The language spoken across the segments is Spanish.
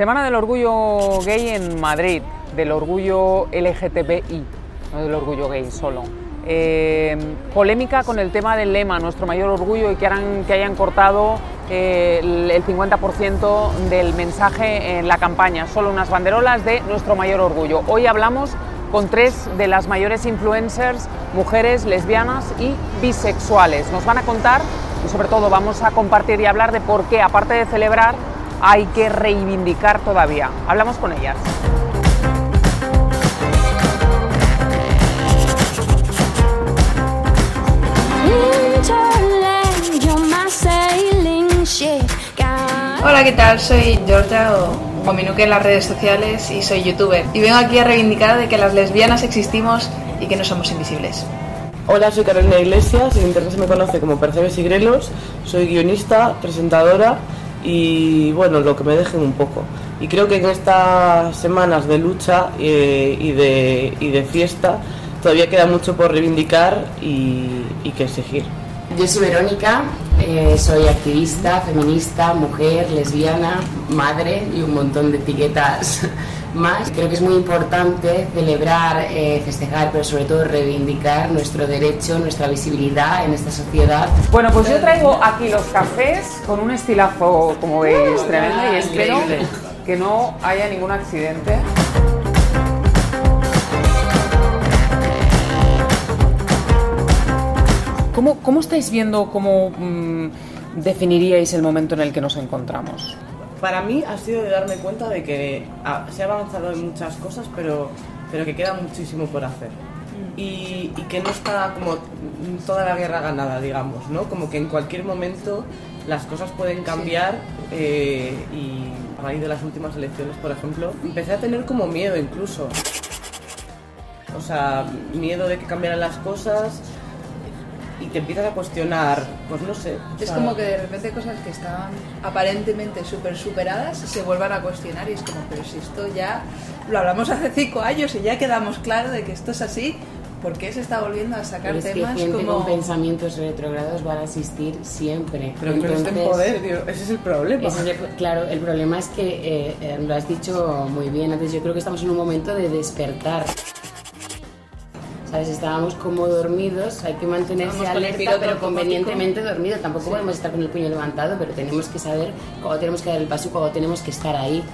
Semana del Orgullo Gay en Madrid, del orgullo LGTBI, no del orgullo gay solo. Eh, polémica con el tema del lema, nuestro mayor orgullo, y que, hayan, cortado eh, el, el 50% del mensaje en la campaña, solo unas banderolas de nuestro mayor orgullo. Hoy hablamos con tres de las mayores influencers, mujeres, lesbianas y bisexuales. Nos van a contar y sobre todo vamos a compartir y hablar de por qué, aparte de celebrar, hay que reivindicar todavía. Hablamos con ellas. Hola, ¿qué tal? Soy Georgia o, o Minuque en las redes sociales y soy youtuber. Y vengo aquí a reivindicar de que las lesbianas existimos y que no somos invisibles. Hola, soy Carolina Iglesias, en internet se me conoce como Percebes y Grelos, soy guionista, presentadora y bueno, lo que me dejen un poco. Y creo que en estas semanas de lucha eh, y, de, y de fiesta todavía queda mucho por reivindicar y, que exigir. Yo soy Verónica, eh, soy activista, feminista, mujer, lesbiana, madre y un montón de etiquetas más. Creo que es muy importante celebrar, eh, festejar, pero sobre todo reivindicar nuestro derecho, nuestra visibilidad en esta sociedad. Bueno, pues yo traigo aquí los cafés con un estilazo, como veis, tremendo y espero que no haya ningún accidente. ¿Cómo, cómo estáis viendo, cómo mm, definiríais el momento en el que nos encontramos? Para mí ha sido de darme cuenta de que ah, se ha avanzado en muchas cosas, pero, pero que queda muchísimo por hacer. Y, y que no está como toda la guerra ganada, digamos, ¿no? Como que en cualquier momento las cosas pueden cambiar eh, y a raíz de las últimas elecciones, por ejemplo, empecé a tener como miedo incluso. O sea, miedo de que cambiaran las cosas y te empiezas a cuestionar, pues no sé. Es sea, como que de repente cosas que estaban aparentemente súper superadas se vuelvan a cuestionar y es como, pero si esto ya lo hablamos hace cinco años y ya quedamos claro de que esto es así, ¿por qué se está volviendo a sacar Pero es que temas gente como... con pensamientos retrógrados van a existir siempre. Pero que no estén en poder, tío, ese es el problema. Es el- claro, el problema es que, eh, eh, lo has dicho muy bien antes, yo creo que estamos en un momento de despertar. ¿Sabes? Estábamos como dormidos, hay que mantenerse alerta, pero convenientemente dormido. Tampoco podemos estar con el puño levantado, pero tenemos que saber cuándo tenemos que dar el paso y cuándo tenemos que estar ahí.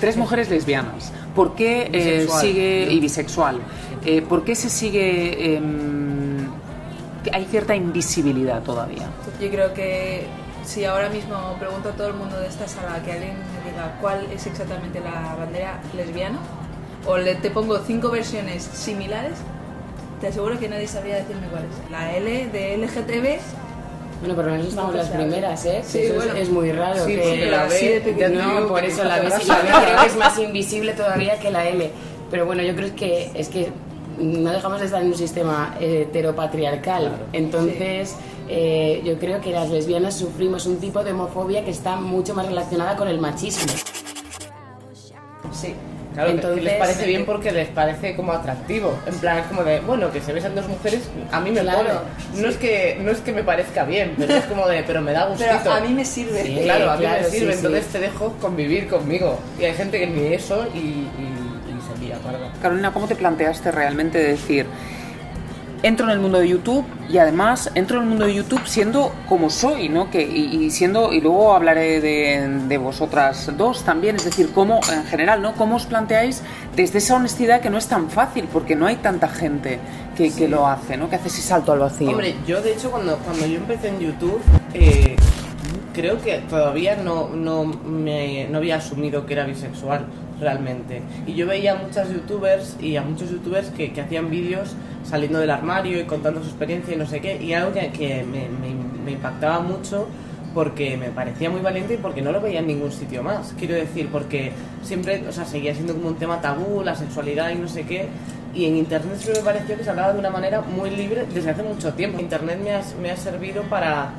Tres mujeres lesbianas. ¿Por qué eh, Bisexual. sigue y bisexual? Eh, ¿Por qué se sigue? que hay cierta invisibilidad todavía. Yo creo que si ahora mismo pregunto a todo el mundo de esta sala que alguien me diga cuál es exactamente la bandera lesbiana, o le, te pongo cinco versiones similares, te aseguro que nadie sabría decirme cuál es. La L de LGTB, Bueno, pero No, las o sea, primeras, ¿eh? sí, Eso es- bueno. es, muy raro Sí, que la B, ya No, por eso la B, sí, la B creo que es más invisible todavía que la L. Pero bueno, yo creo que es que no dejamos de estar en un sistema eh, heteropatriarcal. Entonces, eh, yo creo que las lesbianas sufrimos un tipo de homofobia que está mucho más relacionada con el machismo. Sí. Claro, que Entonces- les parece bien porque les parece como atractivo. En plan, es como de, bueno, que se besan dos mujeres, a mí me Claro, pone. No, es que, no es que me parezca bien, pero es como de, pero me da gustito. pero a mí me sirve. Sí. Claro, a mí claro, me sirve, sí. entonces te dejo convivir conmigo. Y hay gente que ni eso y, y, y se lía. Carolina, ¿cómo te planteaste realmente decir, entro en el mundo de YouTube y además entro en el mundo de YouTube siendo como soy, ¿no? Que, y, y siendo, y luego hablaré de, de vosotras dos también, es decir, cómo, en general, ¿no? ¿Cómo os planteáis desde esa honestidad que no es tan fácil, porque no hay tanta gente que, que lo hace, ¿no? Que hace ese salto al vacío. Hombre, yo de hecho cuando, cuando yo empecé en YouTube, eh, creo que todavía no, no, me, no había asumido que era bisexual realmente. Y yo veía a muchas youtubers y a muchos youtubers que, que hacían vídeos saliendo del armario y contando su experiencia y no sé qué. Y algo que, que me, me- me impactaba mucho porque me parecía muy valiente y porque no lo veía en ningún sitio más. Quiero decir, porque siempre, o sea, seguía siendo como un tema tabú, la sexualidad y no sé qué. Y en Internet siempre me pareció que se hablaba de una manera muy libre desde hace mucho tiempo. Internet me ha, me ha servido para,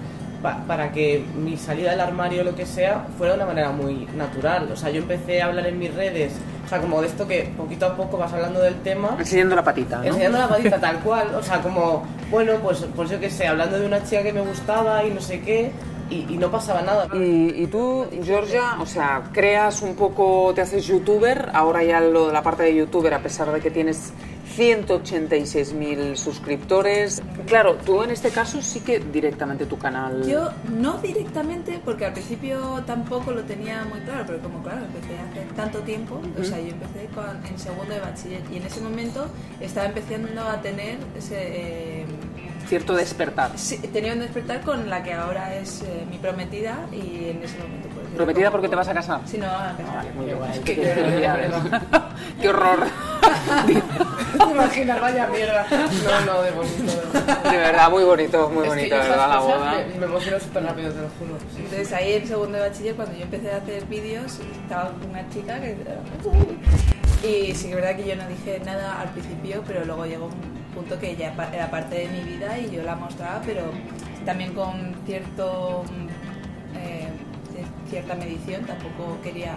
pa- para que mi salida del armario o lo que sea fuera de una manera muy natural. O sea, yo empecé a hablar en mis redes, o sea, como de esto que poquito a poco vas hablando del tema Enseñando la patita, ¿no? enseñando la patita tal cual, o sea, como, bueno, pues, pues yo qué sé, hablando de una chica que me gustaba y no sé qué, y, y no pasaba nada. Y, y tú, Georgia, o sea, creas un poco, te haces youtuber, ahora ya lo de la parte de youtuber, a pesar de que tienes 186.000 suscriptores. Claro, tú en este caso sí que directamente tu canal... Yo no directamente, porque al principio tampoco lo tenía muy claro, pero como claro, empecé hace tanto tiempo, o sea, yo empecé con- en segundo de bachiller y en ese momento estaba empezando a tener ese... eh, Cierto despertar. sí, tenía un despertar con la que ahora es eh, mi prometida y en ese momento... ¿Prometida porque te vas a casar? Sí, no, a casar. Muy bien. guay. Qué, qué horror. ¿Te imaginas? Vaya mierda. No, no, de bonito. De, verdad, muy bonito, muy bonito, de verdad, la boda. Me, me emociono súper rápido, te lo juro. Sí. Entonces ahí en segundo de bachiller, cuando yo empecé a hacer vídeos, estaba con una chica que... Y sí que es verdad que yo no dije nada al principio, pero luego llegó un punto que ya era parte de mi vida y yo la mostraba, pero también con cierto mm, eh, cierta medición, tampoco quería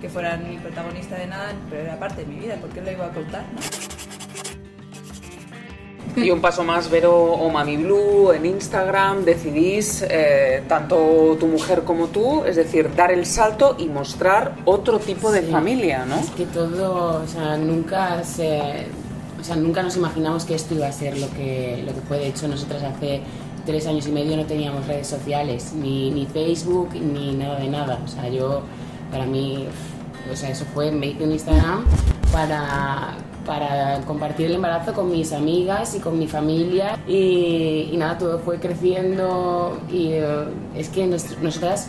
que fueran mi protagonista de nada, pero era parte de mi vida, porque lo iba a contar, ¿no? Y un paso más, Vero o Mami Blue en Instagram, decidís, eh, tanto tu mujer como tú, es decir, dar el salto y mostrar otro tipo de Sí. familia, ¿no? Es que todo, o sea, nunca se, o sea, nunca nos imaginamos que esto iba a ser lo que, lo que fue. De hecho, nosotras hace tres años y medio no teníamos redes sociales, ni, ni Facebook, ni nada de nada. O sea, yo, para mí, o sea, eso fue, me hice un Instagram para, para compartir el embarazo con mis amigas y con mi familia y, nada, todo fue creciendo y eh, es que nos- nosotras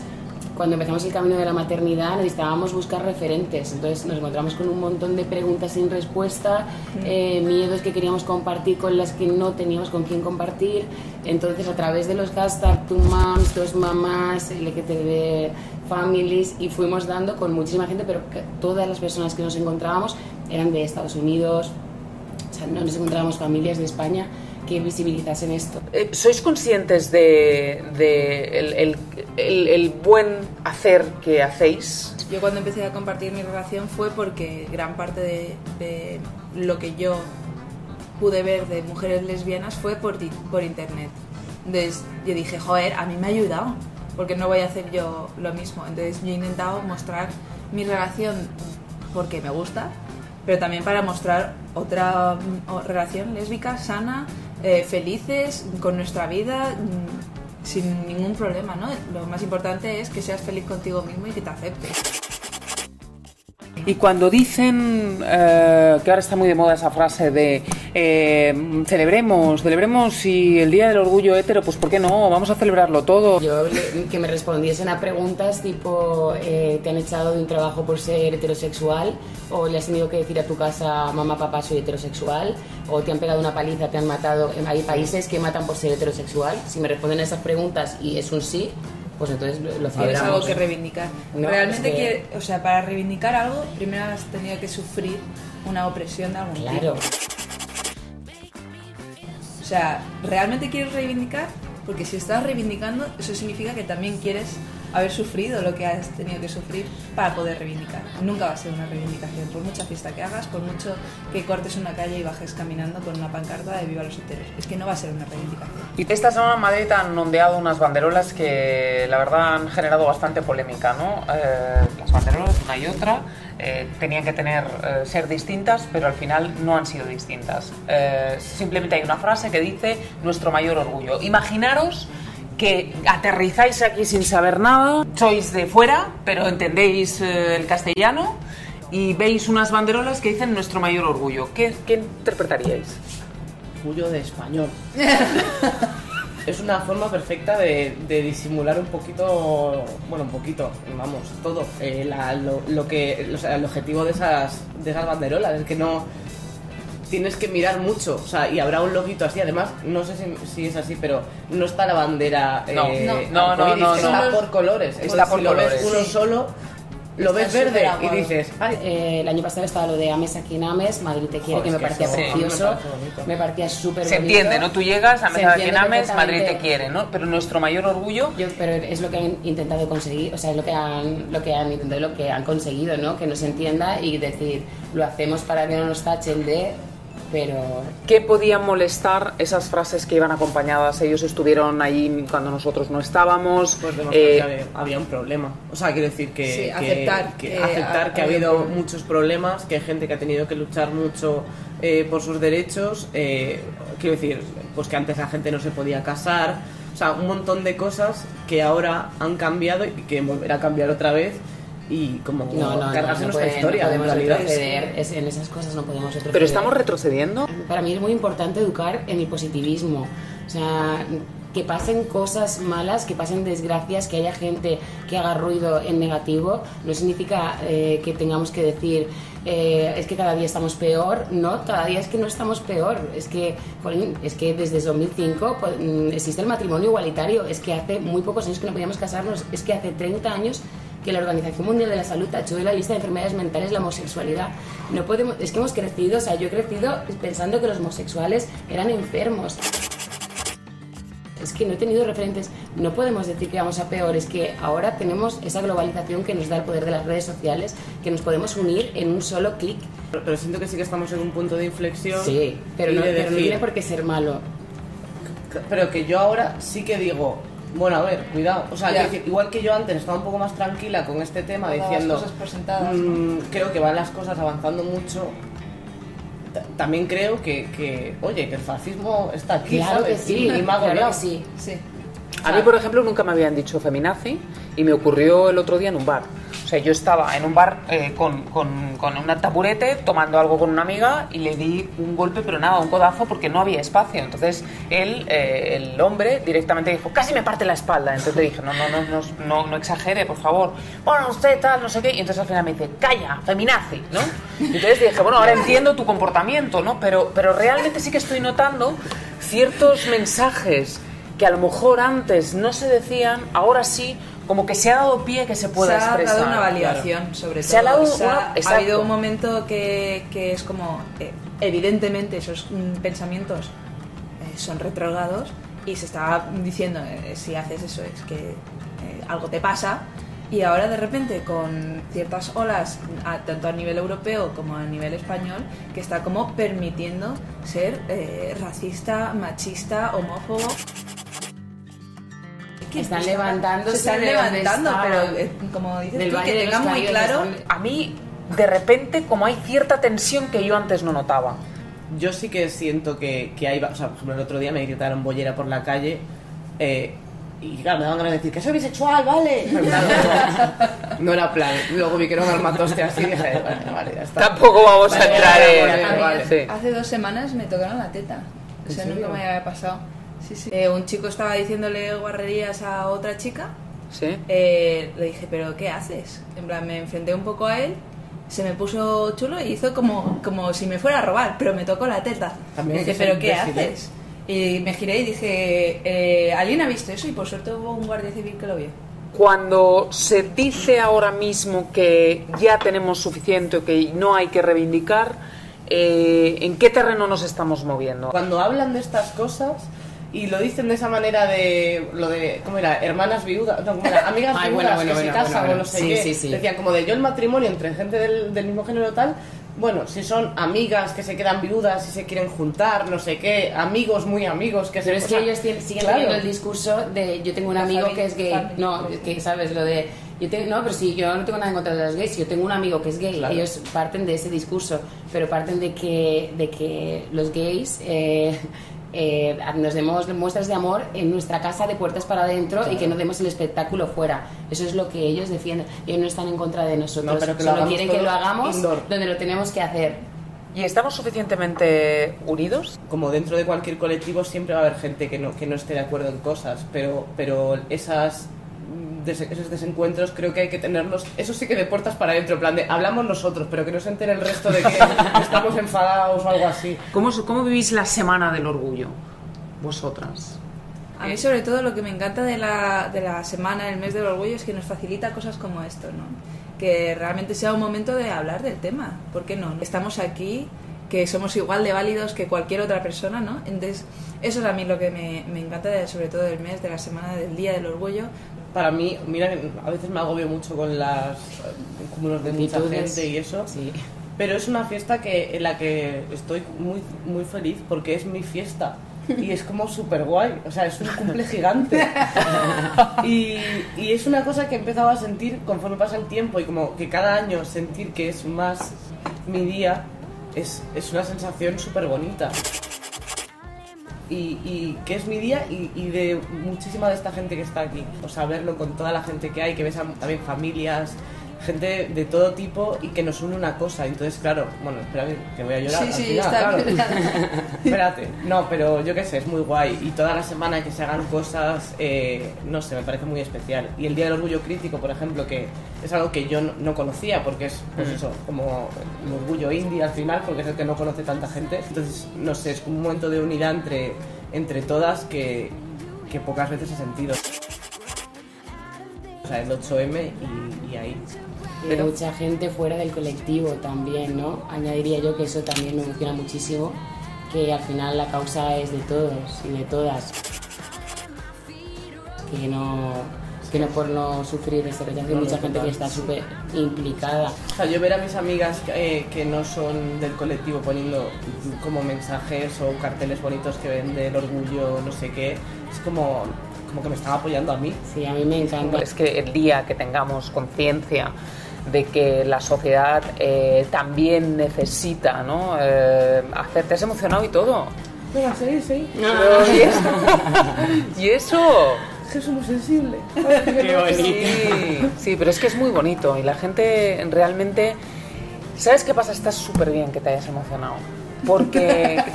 cuando empezamos el camino de la maternidad necesitábamos buscar referentes, entonces nos encontramos con un montón de preguntas sin respuesta, eh, miedos que queríamos compartir con las que no teníamos con quién compartir, entonces a través de los hashtags Two Moms, Dos Mamás, LGTB Families y fuimos dando con muchísima gente, pero todas las personas que nos encontrábamos eran de Estados Unidos, o sea, no nos encontrábamos familias de España que visibilizasen esto. Eh, ¿Sois conscientes de, de el, el- el- el buen hacer que hacéis? Yo cuando empecé a compartir mi relación fue porque gran parte de, de lo que yo pude ver de mujeres lesbianas fue por, por internet. Entonces yo dije, joder, a mí me ha ayudado, porque no voy a hacer yo lo mismo. Entonces yo he intentado mostrar mi relación porque me gusta, pero también para mostrar otra mm, relación lésbica, sana, eh, felices, con nuestra vida, mm, sin ningún problema, ¿no? Lo más importante es que seas feliz contigo mismo y que te aceptes. Y cuando dicen, eh, que ahora está muy de moda esa frase de eh, celebremos, celebremos y el Día del Orgullo Hétero, pues ¿por qué no? Vamos a celebrarlo todo. Yo que me respondiesen a preguntas tipo eh, ¿te han echado de un trabajo por ser heterosexual? ¿O le has tenido que decir a tu casa mamá, papá, soy heterosexual? ¿O te han pegado una paliza, te han matado? Hay países que matan por ser heterosexual. Si me responden a esas preguntas y es un sí, pues entonces lo, celebramos. algo que reivindicar. No, Realmente, es que- quiere- o sea, para reivindicar algo, primero has tenido que sufrir una opresión de algún Claro. tipo. O sea, ¿realmente quieres reivindicar? Porque si estás reivindicando, eso significa que también quieres haber sufrido lo que has tenido que sufrir para poder reivindicar. Nunca va a ser una reivindicación, por mucha fiesta que hagas, por mucho que cortes una calle y bajes caminando con una pancarta de Viva los heteros. Es que no va a ser una reivindicación. Y esta semana en Madrid han ondeado unas banderolas que la verdad han generado bastante polémica, ¿no? Eh, las banderolas, una y otra, eh, tenían que tener, eh, ser distintas, pero al final no han sido distintas. Eh, simplemente hay una frase que dice nuestro mayor orgullo. Imaginaros que aterrizáis aquí sin saber nada, sois de fuera, pero entendéis eh, el castellano y veis unas banderolas que dicen nuestro mayor orgullo. ¿Qué, qué interpretaríais? Orgullo de español. es una forma perfecta de, de disimular un poquito, bueno, un poquito, vamos, todo. eh, la- lo, lo que, o sea, el objetivo de esas, de esas banderolas es que no tienes que mirar mucho, o sea, y habrá un loguito así. Además, no sé si, si es así, pero no está la bandera. No, eh, no, no, arcoíris, no, está no. por colores. Está por si lo ves colores. uno Sí. solo, lo ves verde y dices, ay, Eh, el año pasado estaba lo de Ames aquí en Ames, Madrid te quiere, Joder, que me parecía eso me precioso, me parecía súper Se bonito. entiende, ¿no? Tú llegas a Mesa de entiende Quienames, Madrid te quiere, ¿no? Pero nuestro mayor orgullo Yo- pero es lo que han intentado conseguir, o sea, es lo que han, lo que han intentado, lo que han conseguido, ¿no? Que nos entienda y decir, lo hacemos para que no nos tachen de pero ¿Qué podían molestar esas frases que iban acompañadas? Ellos estuvieron ahí cuando nosotros no estábamos. Pues eh, que había, había un problema. O sea, quiero decir que, Sí, aceptar que, que aceptar ha- que ha habido muchos problemas, que hay gente que ha tenido que luchar mucho eh, por sus derechos. eh, quiero decir, pues que antes la gente no se podía casar. O sea, un montón de cosas que ahora han cambiado y que volverá a cambiar otra vez. Y como no, no, cargarse no, no nuestra puede- historia, no en podemos realidad. retroceder, es- en esas cosas no podemos retroceder. pero estamos retrocediendo. Para mí es muy importante educar en el positivismo. O sea, que pasen cosas malas, que pasen desgracias, que haya gente que haga ruido en negativo, no significa eh, que tengamos que decir eh, es que cada día estamos peor. No, cada día es que no estamos peor. Es que, jolín, es que desde 2005 pues, mm, existe el matrimonio igualitario. Es que hace muy pocos años que no podíamos casarnos. Es que hace 30 años que la Organización Mundial de la Salud tachó de la lista de enfermedades mentales la homosexualidad. No podemos, es que hemos crecido, o sea, yo he crecido pensando que los homosexuales eran enfermos. Es que no he tenido referentes, no podemos decir que vamos a peor, es que ahora tenemos esa globalización que nos da el poder de las redes sociales, que nos podemos unir en un solo clic. Pero, pero siento que sí que estamos en un punto de inflexión. Sí, pero, no, de pero no decir- tiene por qué ser malo. Pero que yo ahora sí que digo, bueno, a ver, cuidado. O sea, decir, igual que yo antes estaba un poco más tranquila con este tema, las diciendo, cosas "Mm, creo que van las cosas avanzando mucho. Ta- También creo que, que, oye, que el fascismo está aquí, Claro que sí, Y, y me ha claro que sí. Sí. A mí, por ejemplo, nunca me habían dicho feminazi y me ocurrió el otro día en un bar. O sea, yo estaba en un bar eh, con, con, con un taburete tomando algo con una amiga y le di un golpe, pero nada, un codazo porque no había espacio. Entonces él, eh, el hombre, directamente dijo, casi me parte la espalda. Entonces le dije, no, no, no, no, no, no exagere, por favor. Bueno, usted tal, no sé qué. Y entonces al final me dice, calla, feminazi, ¿no? Y entonces dije, bueno, ahora entiendo tu comportamiento, ¿no? Pero, pero realmente sí que estoy notando ciertos mensajes que a lo mejor antes no se decían, ahora sí, como que se ha dado pie que se pueda se ha expresar. dado una validación sobre todo. Se ha dado una- ha exacto. habido un momento que, que es como, eh, evidentemente, esos mm, pensamientos eh, son retrógrados y se está diciendo, eh, si haces eso es que eh, algo te pasa. Y ahora de repente con ciertas olas, a- tanto a nivel europeo como a nivel español, que está como permitiendo ser eh, racista, machista, homófobo. Están levantándose Se están levantando, pero eh, como dices tú, que de los tenga muy claro A mí, de repente, como hay cierta tensión que yo antes no notaba. Yo sí que siento que, que hay, o sea, por ejemplo, el otro día me gritaron bollera por la calle eh, y claro, me daban ganas de decir que soy bisexual, ¿vale? Pero claro, no, no era plan. Luego vi que era un armatoste así y dije, vale, vale, ya está. Tampoco vamos a Vale, entrar vale, en... vale, A vale. Hace dos semanas me tocaron la teta. ¿En Eso serio? nunca me había pasado. Sí, sí. Eh, un chico estaba diciéndole guarrerías a otra chica. Sí. Eh, le dije, ¿pero qué haces? En plan, me enfrenté un poco a él. Se me puso chulo y hizo como, como si me fuera a robar, pero me tocó la teta. También dije, ¿pero qué haces? Y me giré y dije, eh, ¿alguien ha visto eso? Y por suerte hubo un guardia civil que lo vio. Cuando se dice ahora mismo que ya tenemos suficiente o que no hay que reivindicar, eh, ¿en qué terreno nos estamos moviendo? Cuando hablan de estas cosas y lo dicen de esa manera de lo de cómo era hermanas viudas no ¿cómo era? amigas Ay, viudas bueno, bueno, que se casan bueno, o no sé sí, qué sí, sí. decían como de yo el matrimonio entre gente del, del mismo género tal bueno si son amigas que se quedan viudas y se quieren juntar no sé qué amigos muy amigos que Pero se es que sea, ellos tienen- siguen claro. teniendo el discurso de yo tengo un amigo que es gay. No, que sabes lo de yo tengo, no, pero sí, yo no tengo nada en contra de los gays. Yo tengo un amigo que es gay. Claro. Ellos parten de ese discurso, pero parten de que de que los gays eh, eh, nos demos muestras de amor en nuestra casa de puertas para adentro y que no demos el espectáculo fuera. Eso es lo que ellos defienden. Ellos no están en contra de nosotros. No, pero que Solo quieren que lo hagamos indoor. donde lo tenemos que hacer. ¿Y estamos suficientemente unidos? como dentro de cualquier colectivo siempre va a haber gente que no, que no esté de acuerdo en cosas, pero, pero esas, des- esos desencuentros creo que hay que tenerlos, eso sí que de puertas para adentro, en plan de hablamos nosotros, pero que no se entere el resto de que estamos enfadados o algo así. ¿Cómo, ¿Cómo vivís la semana del orgullo? Vosotras. A mí sobre todo lo que me encanta de la, de la semana, el mes del orgullo, es que nos facilita cosas como esto, ¿no? Que realmente sea un momento de hablar del tema. ¿Por qué no? Estamos aquí, que somos igual de válidos que cualquier otra persona, ¿no? Entonces, eso es a mí lo que me, me encanta de- sobre todo del mes, de la semana, del Día del Orgullo. Para mí, mira, a veces me agobio mucho con las cúmulos de mucha gente y eso, Sí. pero es una fiesta que, en la que estoy muy, muy feliz porque es mi fiesta. Y es como súper guay, o sea, es un cumple gigante. Y, y es una cosa que he empezado a sentir conforme pasa el tiempo y como que cada año sentir que es más mi día es, es una sensación súper bonita. Y, y que es mi día y, y de muchísima de esta gente que está aquí. O sea, verlo con toda la gente que hay, que ves también familias, gente de todo tipo y que nos une una cosa. Entonces, claro, bueno, espera que voy a llorar. Sí, al sí, final, está claro. Espérate, no, pero yo qué sé, es muy guay. Y toda la semana que se hagan cosas, eh, no sé, me parece muy especial. Y el Día del Orgullo Crítico, por ejemplo, que es algo que yo no, no conocía, porque es, pues eso, como el orgullo indie al final, porque es el que no conoce tanta gente. Entonces, no sé, es un momento de unidad entre, entre todas que, que pocas veces he sentido. O sea, el 8M y, y ahí. De mucha gente fuera del colectivo también, ¿no? Añadiría yo que eso también me emociona muchísimo, que al final la causa es de todos y de todas. Que no, que no por no sufrir este rechazo hay No, mucha no, gente que está súper implicada. O sea, yo ver a mis amigas eh, que no son del colectivo poniendo como mensajes o carteles bonitos que ven del orgullo, no sé qué, es como, como que me están apoyando a mí. Sí, a mí me encanta. Es que el día que tengamos conciencia de que la sociedad eh, también necesita ¿no? eh, hacerte has emocionado y todo. Venga, sí, sí. Pero, ¿y eso? ¿Y eso? Es que soy muy sensible. Sí, sí, pero es que es muy bonito y la gente realmente... ¿Sabes qué pasa? Estás súper bien que te hayas emocionado. Porque...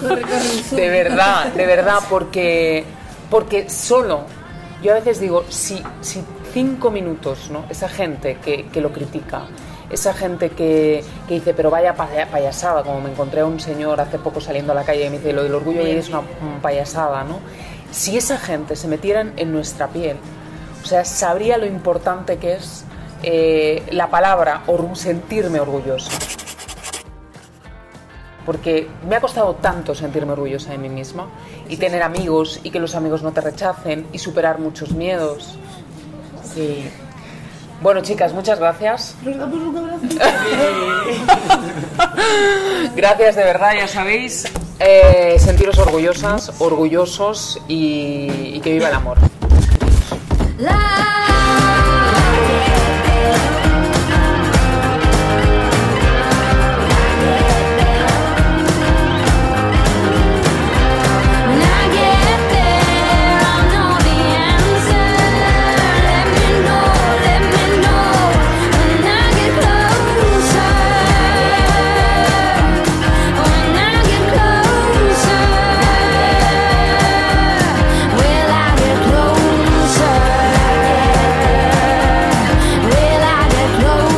Corre, corre, de verdad, de verdad, porque, porque solo, yo a veces digo, si, si cinco minutos, ¿no? Esa gente que, que lo critica, esa gente que, que dice, pero vaya paya- payasada, como me encontré a un señor hace poco saliendo a la calle y me dice, lo del orgullo gay es una payasada, ¿no? Si esa gente se metieran en nuestra piel, o sea, sabría lo importante que es eh, la palabra or- sentirme orgulloso porque me ha costado tanto sentirme orgullosa de mí misma y tener amigos y que los amigos no te rechacen y superar muchos miedos. Bueno, chicas, muchas gracias. Gracias de verdad, ya sabéis. eh, sentiros orgullosas, orgullosos y, y que viva el amor.